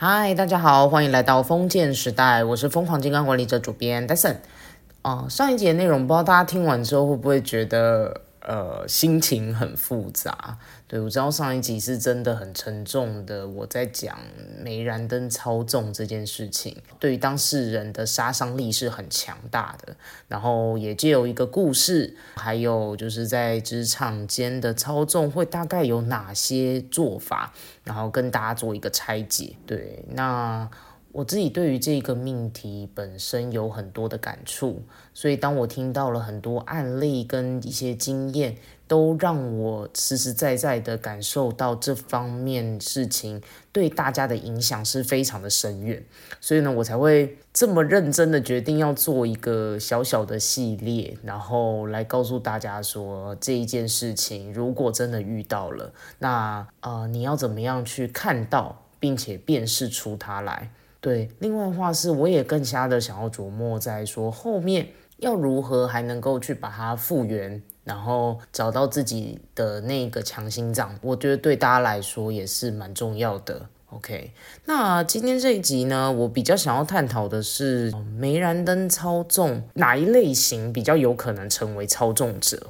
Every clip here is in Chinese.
嗨，大家好，欢迎来到封建时代，我是疯狂金刚管理者主编 Dyson。哦，上一节内容不知道大家听完之后会不会觉得？呃，心情很复杂。对我知道上一集是真的很沉重的，我在讲煤燃灯操纵这件事情，对于当事人的杀伤力是很强大的。然后也借由一个故事，还有就是在职场间的操纵会大概有哪些做法，然后跟大家做一个拆解。对，那。我自己对于这个命题本身有很多的感触，所以当我听到了很多案例跟一些经验，都让我实实在在的感受到这方面事情对大家的影响是非常的深远，所以呢，我才会这么认真的决定要做一个小小的系列，然后来告诉大家说这一件事情，如果真的遇到了，那呃，你要怎么样去看到并且辨识出它来。对，另外的话是，我也更加的想要琢磨在说后面要如何还能够去把它复原，然后找到自己的那个强心脏，我觉得对大家来说也是蛮重要的。OK，那今天这一集呢，我比较想要探讨的是煤燃灯操纵哪一类型比较有可能成为操纵者。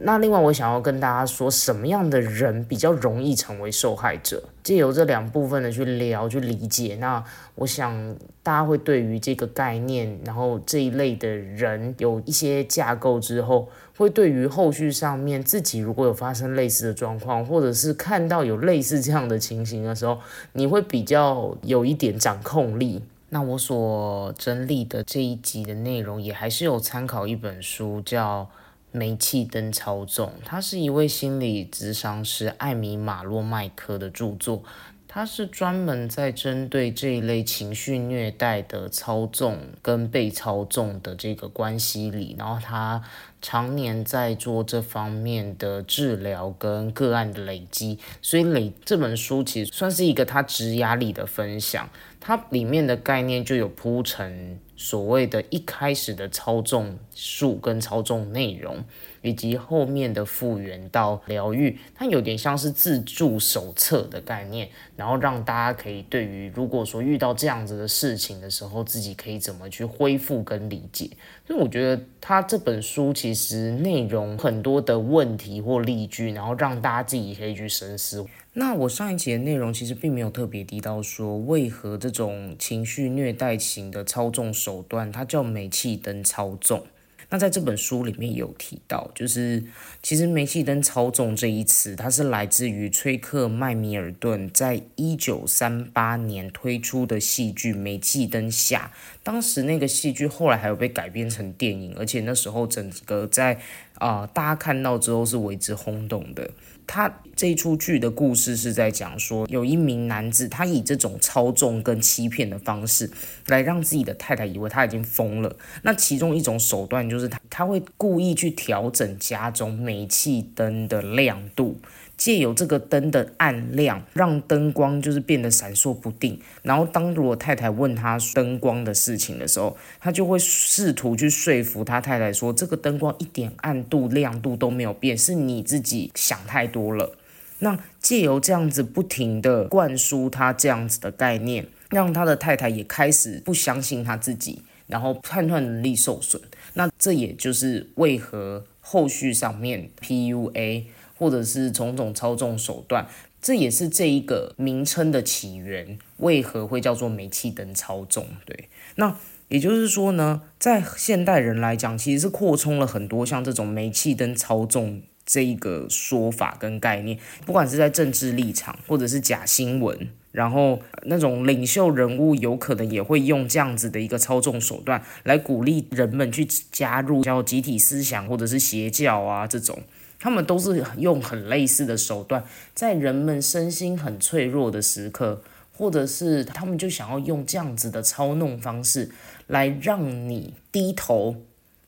那另外，我想要跟大家说，什么样的人比较容易成为受害者？借由这两部分的去聊、去理解，那我想大家会对于这个概念，然后这一类的人有一些架构之后，会对于后续上面自己如果有发生类似的状况，或者是看到有类似这样的情形的时候，你会比较有一点掌控力。那我所整理的这一集的内容，也还是有参考一本书叫。煤气灯操纵，他是一位心理咨商师艾米马洛麦克的著作，他是专门在针对这一类情绪虐待的操纵跟被操纵的这个关系里，然后他常年在做这方面的治疗跟个案的累积，所以累这本书其实算是一个他职压力的分享，它里面的概念就有铺陈。所谓的一开始的操纵术跟操纵内容，以及后面的复原到疗愈，它有点像是自助手册的概念，然后让大家可以对于如果说遇到这样子的事情的时候，自己可以怎么去恢复跟理解。所以我觉得他这本书其实内容很多的问题或例句，然后让大家自己可以去深思。那我上一节的内容其实并没有特别提到说，为何这种情绪虐待型的操纵手段，它叫煤气灯操纵。那在这本书里面有提到，就是其实煤气灯操纵这一词，它是来自于崔克麦米尔顿在一九三八年推出的戏剧《煤气灯下》。当时那个戏剧后来还有被改编成电影，而且那时候整个在啊大家看到之后是为之轰动的。他这出剧的故事是在讲说，有一名男子，他以这种操纵跟欺骗的方式，来让自己的太太以为他已经疯了。那其中一种手段就是他他会故意去调整家中煤气灯的亮度。借由这个灯的暗亮，让灯光就是变得闪烁不定。然后，当如果太太问他灯光的事情的时候，他就会试图去说服他太太说，这个灯光一点暗度、亮度都没有变，是你自己想太多了。那借由这样子不停的灌输他这样子的概念，让他的太太也开始不相信他自己，然后判断能力受损。那这也就是为何后续上面 PUA。或者是种种操纵手段，这也是这一个名称的起源。为何会叫做煤气灯操纵？对，那也就是说呢，在现代人来讲，其实是扩充了很多像这种煤气灯操纵这一个说法跟概念。不管是在政治立场，或者是假新闻，然后那种领袖人物有可能也会用这样子的一个操纵手段来鼓励人们去加入叫集体思想或者是邪教啊这种。他们都是用很类似的手段，在人们身心很脆弱的时刻，或者是他们就想要用这样子的操弄方式来让你低头，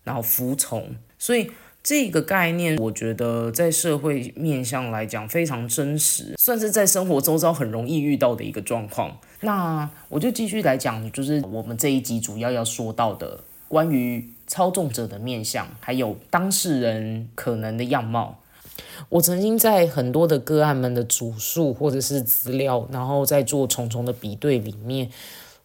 然后服从。所以这个概念，我觉得在社会面向来讲非常真实，算是在生活周遭很容易遇到的一个状况。那我就继续来讲，就是我们这一集主要要说到的关于。操纵者的面相，还有当事人可能的样貌。我曾经在很多的个案们的主述或者是资料，然后在做重重的比对里面，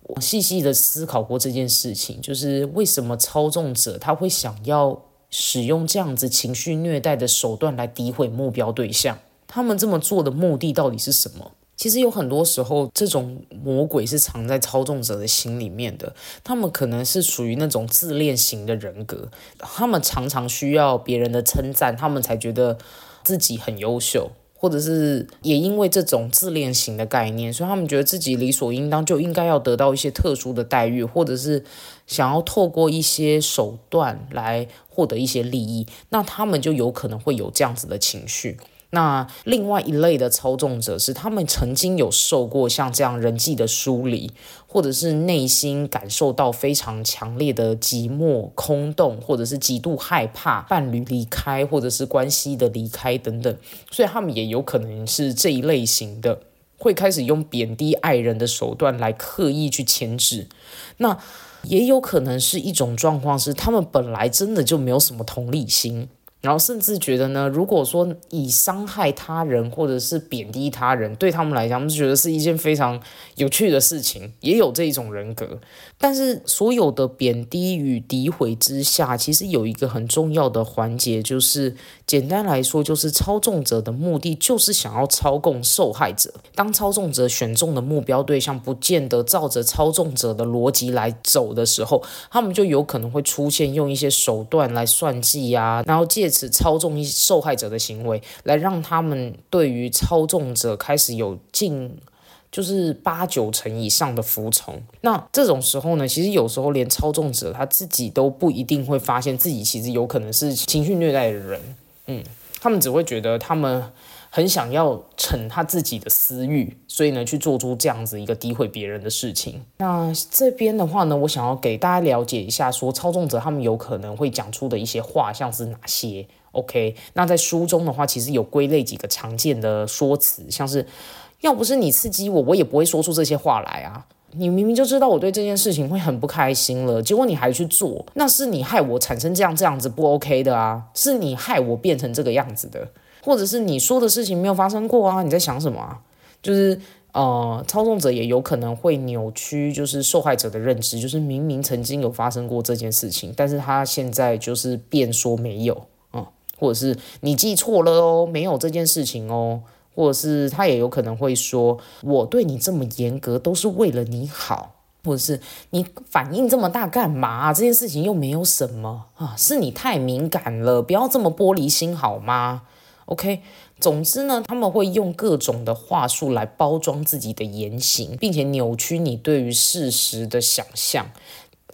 我细细的思考过这件事情，就是为什么操纵者他会想要使用这样子情绪虐待的手段来诋毁目标对象？他们这么做的目的到底是什么？其实有很多时候，这种魔鬼是藏在操纵者的心里面的。他们可能是属于那种自恋型的人格，他们常常需要别人的称赞，他们才觉得自己很优秀，或者是也因为这种自恋型的概念，所以他们觉得自己理所应当就应该要得到一些特殊的待遇，或者是想要透过一些手段来获得一些利益，那他们就有可能会有这样子的情绪。那另外一类的操纵者是，他们曾经有受过像这样人际的疏离，或者是内心感受到非常强烈的寂寞、空洞，或者是极度害怕伴侣离开，或者是关系的离开等等，所以他们也有可能是这一类型的，会开始用贬低爱人的手段来刻意去牵制。那也有可能是一种状况，是他们本来真的就没有什么同理心。然后甚至觉得呢，如果说以伤害他人或者是贬低他人，对他们来讲，他们觉得是一件非常有趣的事情，也有这一种人格。但是所有的贬低与诋毁之下，其实有一个很重要的环节，就是简单来说，就是操纵者的目的就是想要操控受害者。当操纵者选中的目标对象不见得照着操纵者的逻辑来走的时候，他们就有可能会出现用一些手段来算计啊，然后借此操纵一受害者的行为，来让他们对于操纵者开始有近就是八九成以上的服从。那这种时候呢，其实有时候连操纵者他自己都不一定会发现自己其实有可能是情绪虐待的人。嗯，他们只会觉得他们很想要逞他自己的私欲，所以呢去做出这样子一个诋毁别人的事情。那这边的话呢，我想要给大家了解一下，说操纵者他们有可能会讲出的一些话，像是哪些？OK，那在书中的话，其实有归类几个常见的说辞，像是要不是你刺激我，我也不会说出这些话来啊。你明明就知道我对这件事情会很不开心了，结果你还去做，那是你害我产生这样这样子不 OK 的啊，是你害我变成这个样子的，或者是你说的事情没有发生过啊？你在想什么啊？就是呃，操纵者也有可能会扭曲，就是受害者的认知，就是明明曾经有发生过这件事情，但是他现在就是变说没有，嗯，或者是你记错了哦，没有这件事情哦。或者是他也有可能会说，我对你这么严格都是为了你好，或者是你反应这么大干嘛？这件事情又没有什么啊，是你太敏感了，不要这么玻璃心好吗？OK，总之呢，他们会用各种的话术来包装自己的言行，并且扭曲你对于事实的想象。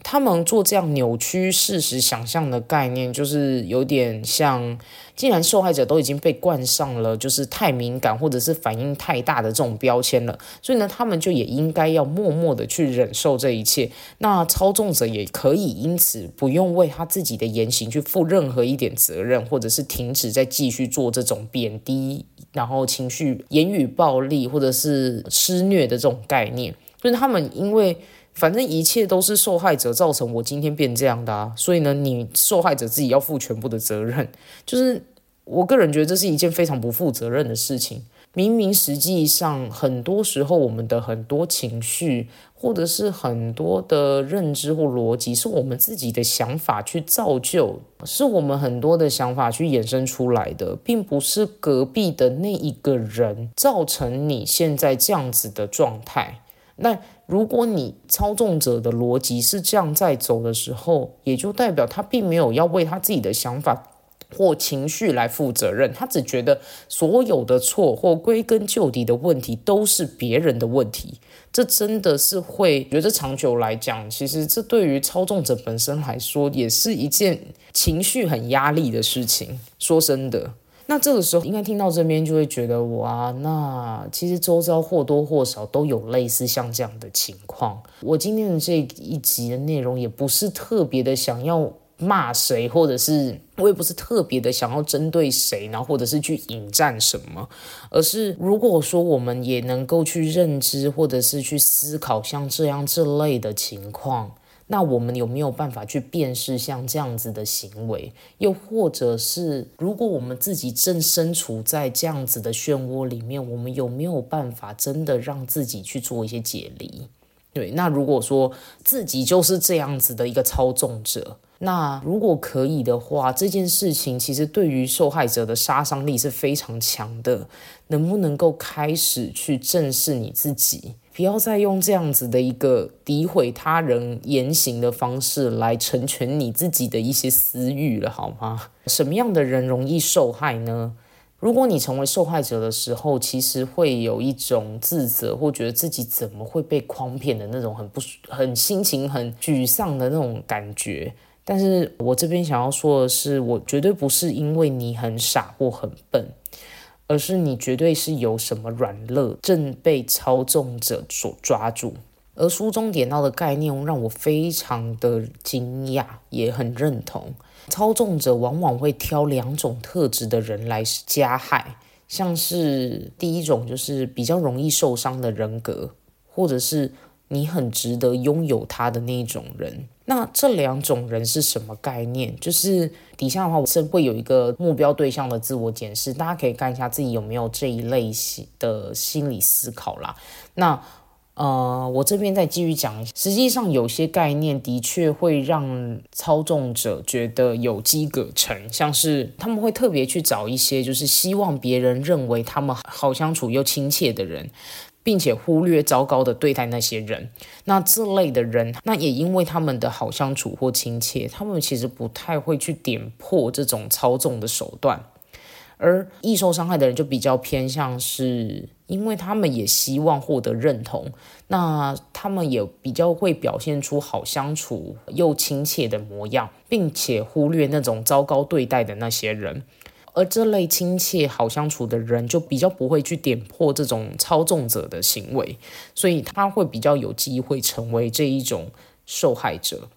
他们做这样扭曲事实想象的概念，就是有点像，既然受害者都已经被冠上了就是太敏感或者是反应太大的这种标签了，所以呢，他们就也应该要默默的去忍受这一切。那操纵者也可以因此不用为他自己的言行去负任何一点责任，或者是停止再继续做这种贬低，然后情绪言语暴力或者是施虐的这种概念。就是他们因为。反正一切都是受害者造成我今天变这样的啊，所以呢，你受害者自己要负全部的责任。就是我个人觉得这是一件非常不负责任的事情。明明实际上很多时候我们的很多情绪，或者是很多的认知或逻辑，是我们自己的想法去造就，是我们很多的想法去衍生出来的，并不是隔壁的那一个人造成你现在这样子的状态。那如果你操纵者的逻辑是这样在走的时候，也就代表他并没有要为他自己的想法或情绪来负责任，他只觉得所有的错或归根究底的问题都是别人的问题。这真的是会觉得长久来讲，其实这对于操纵者本身来说，也是一件情绪很压力的事情。说真的。那这个时候应该听到这边就会觉得哇，那其实周遭或多或少都有类似像这样的情况。我今天的这一集的内容也不是特别的想要骂谁，或者是我也不是特别的想要针对谁，然后或者是去引战什么，而是如果说我们也能够去认知或者是去思考像这样这类的情况。那我们有没有办法去辨识像这样子的行为？又或者是，如果我们自己正身处在这样子的漩涡里面，我们有没有办法真的让自己去做一些解离？对，那如果说自己就是这样子的一个操纵者，那如果可以的话，这件事情其实对于受害者的杀伤力是非常强的。能不能够开始去正视你自己？不要再用这样子的一个诋毁他人言行的方式来成全你自己的一些私欲了，好吗？什么样的人容易受害呢？如果你成为受害者的时候，其实会有一种自责或觉得自己怎么会被诓骗的那种很不很心情很沮丧的那种感觉。但是我这边想要说的是，我绝对不是因为你很傻或很笨。而是你绝对是有什么软肋正被操纵者所抓住，而书中点到的概念让我非常的惊讶，也很认同。操纵者往往会挑两种特质的人来加害，像是第一种就是比较容易受伤的人格，或者是。你很值得拥有他的那一种人，那这两种人是什么概念？就是底下的话，我是会有一个目标对象的自我检视，大家可以看一下自己有没有这一类型的心理思考啦。那呃，我这边再继续讲，实际上有些概念的确会让操纵者觉得有机可乘，像是他们会特别去找一些就是希望别人认为他们好相处又亲切的人。并且忽略糟糕的对待那些人，那这类的人，那也因为他们的好相处或亲切，他们其实不太会去点破这种操纵的手段，而易受伤害的人就比较偏向是，因为他们也希望获得认同，那他们也比较会表现出好相处又亲切的模样，并且忽略那种糟糕对待的那些人。而这类亲切好相处的人，就比较不会去点破这种操纵者的行为，所以他会比较有机会成为这一种受害者。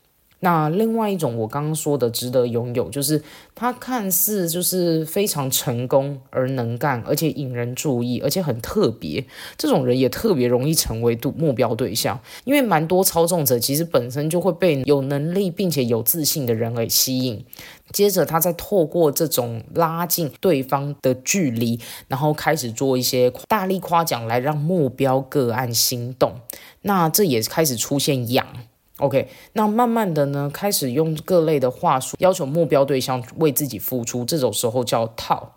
那另外一种，我刚刚说的值得拥有，就是他看似就是非常成功而能干，而且引人注意，而且很特别。这种人也特别容易成为目标对象，因为蛮多操纵者其实本身就会被有能力并且有自信的人给吸引，接着他再透过这种拉近对方的距离，然后开始做一些大力夸奖来让目标个案心动。那这也开始出现痒。OK，那慢慢的呢，开始用各类的话术要求目标对象为自己付出，这种时候叫套。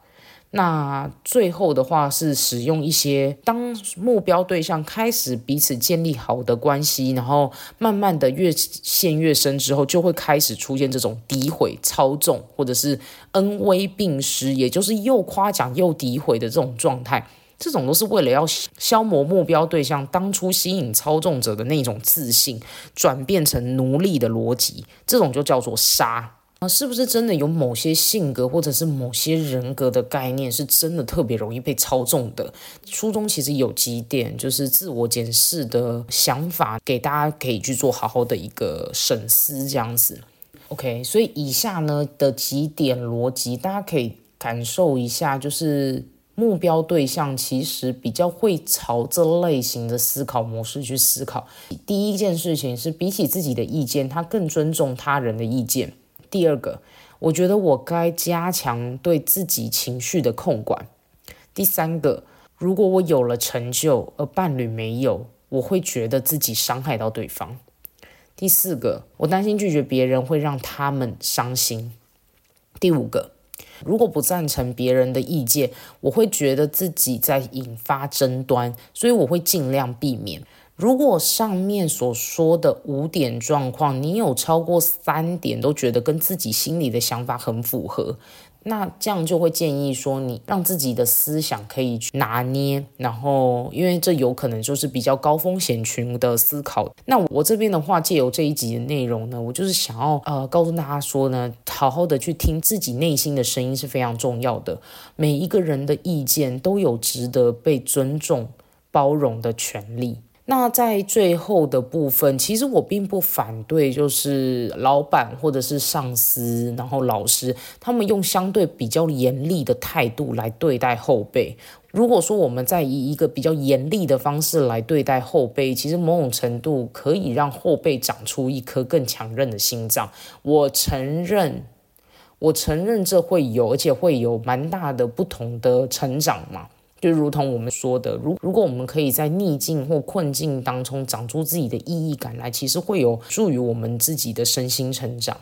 那最后的话是使用一些当目标对象开始彼此建立好的关系，然后慢慢的越陷越深之后，就会开始出现这种诋毁、操纵或者是恩威并施，也就是又夸奖又诋毁的这种状态。这种都是为了要消磨目标对象当初吸引操纵者的那种自信，转变成奴隶的逻辑，这种就叫做杀啊！是不是真的有某些性格或者是某些人格的概念是真的特别容易被操纵的？书中其实有几点就是自我检视的想法，给大家可以去做好好的一个审思，这样子。OK，所以以下呢的几点逻辑，大家可以感受一下，就是。目标对象其实比较会朝这类型的思考模式去思考。第一件事情是，比起自己的意见，他更尊重他人的意见。第二个，我觉得我该加强对自己情绪的控管。第三个，如果我有了成就而伴侣没有，我会觉得自己伤害到对方。第四个，我担心拒绝别人会让他们伤心。第五个。如果不赞成别人的意见，我会觉得自己在引发争端，所以我会尽量避免。如果上面所说的五点状况，你有超过三点都觉得跟自己心里的想法很符合。那这样就会建议说，你让自己的思想可以去拿捏，然后因为这有可能就是比较高风险群的思考。那我这边的话，借由这一集的内容呢，我就是想要呃告诉大家说呢，好好的去听自己内心的声音是非常重要的。每一个人的意见都有值得被尊重、包容的权利。那在最后的部分，其实我并不反对，就是老板或者是上司，然后老师他们用相对比较严厉的态度来对待后辈。如果说我们在以一个比较严厉的方式来对待后辈，其实某种程度可以让后辈长出一颗更强韧的心脏。我承认，我承认这会有，而且会有蛮大的不同的成长嘛。就如同我们说的，如如果我们可以在逆境或困境当中长出自己的意义感来，其实会有助于我们自己的身心成长。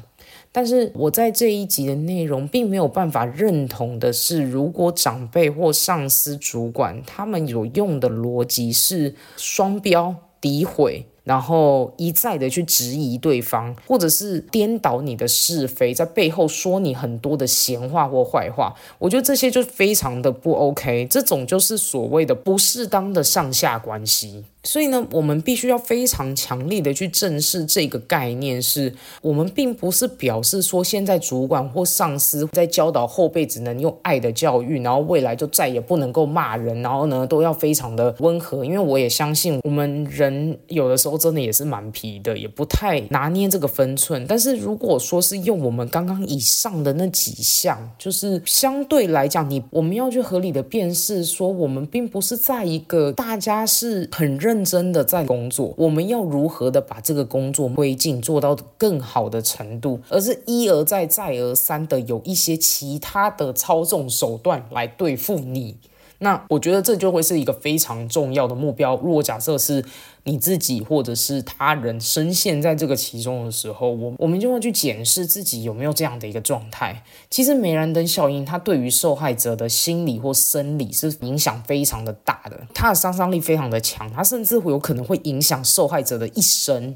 但是我在这一集的内容并没有办法认同的是，如果长辈或上司、主管他们有用的逻辑是双标、诋毁。然后一再的去质疑对方，或者是颠倒你的是非，在背后说你很多的闲话或坏话，我觉得这些就非常的不 OK，这种就是所谓的不适当的上下关系。所以呢，我们必须要非常强力的去正视这个概念，是我们并不是表示说现在主管或上司在教导后辈只能用爱的教育，然后未来就再也不能够骂人，然后呢都要非常的温和。因为我也相信我们人有的时候真的也是蛮皮的，也不太拿捏这个分寸。但是如果说是用我们刚刚以上的那几项，就是相对来讲，你我们要去合理的辨识，说我们并不是在一个大家是很认。认真的在工作，我们要如何的把这个工作推进做到更好的程度，而是一而再再而三的有一些其他的操纵手段来对付你。那我觉得这就会是一个非常重要的目标。如果假设是你自己或者是他人深陷在这个其中的时候，我我们就会去检视自己有没有这样的一个状态。其实梅兰登效应它对于受害者的心理或生理是影响非常的大的，它的杀伤力非常的强，它甚至会有可能会影响受害者的一生。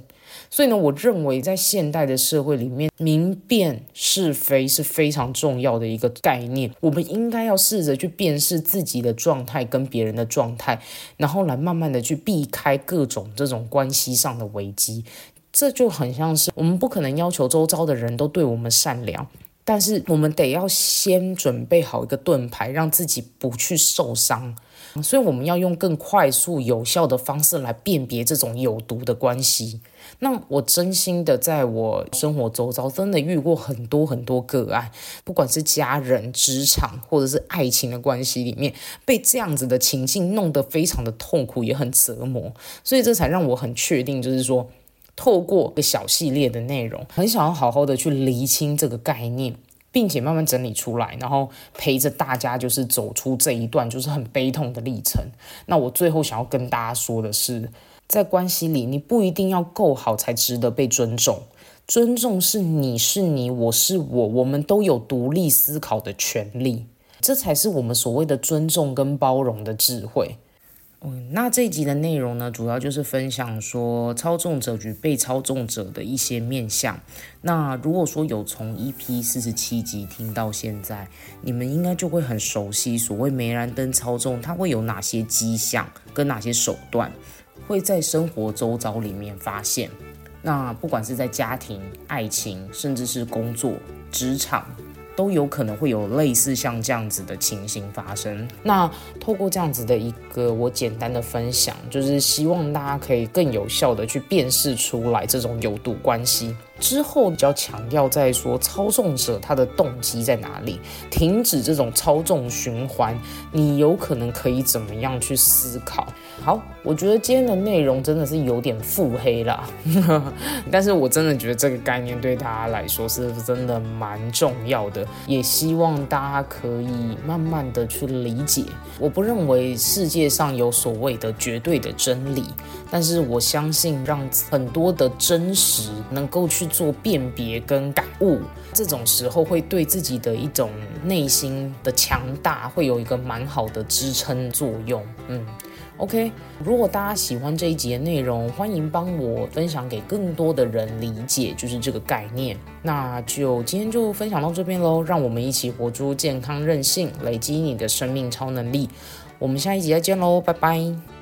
所以呢，我认为在现代的社会里面，明辨是非是非常重要的一个概念。我们应该要试着去辨识自己的状态跟别人的状态，然后来慢慢的去避开各种这种关系上的危机。这就很像是我们不可能要求周遭的人都对我们善良，但是我们得要先准备好一个盾牌，让自己不去受伤。所以我们要用更快速有效的方式来辨别这种有毒的关系。那我真心的在我生活周遭真的遇过很多很多个案，不管是家人、职场或者是爱情的关系里面，被这样子的情境弄得非常的痛苦，也很折磨。所以这才让我很确定，就是说，透过个小系列的内容，很想要好好的去厘清这个概念。并且慢慢整理出来，然后陪着大家，就是走出这一段就是很悲痛的历程。那我最后想要跟大家说的是，在关系里，你不一定要够好才值得被尊重。尊重是你是你，我是我，我们都有独立思考的权利，这才是我们所谓的尊重跟包容的智慧。那这一集的内容呢，主要就是分享说操纵者与被操纵者的一些面相。那如果说有从 EP 四十七集听到现在，你们应该就会很熟悉所谓梅兰登操纵，它会有哪些迹象跟哪些手段，会在生活周遭里面发现。那不管是在家庭、爱情，甚至是工作、职场。都有可能会有类似像这样子的情形发生。那透过这样子的一个我简单的分享，就是希望大家可以更有效的去辨识出来这种有毒关系。之后比较强调在说操纵者他的动机在哪里，停止这种操纵循环，你有可能可以怎么样去思考？好，我觉得今天的内容真的是有点腹黑了，但是我真的觉得这个概念对大家来说是真的蛮重要的，也希望大家可以慢慢的去理解。我不认为世界上有所谓的绝对的真理，但是我相信让很多的真实能够去做辨别跟感悟，这种时候会对自己的一种内心的强大会有一个蛮好的支撑作用。嗯，OK，如果大家喜欢这一集的内容，欢迎帮我分享给更多的人理解，就是这个概念。那就今天就分享到这边喽，让我们一起活出健康任性，累积你的生命超能力。我们下一集再见喽，拜拜。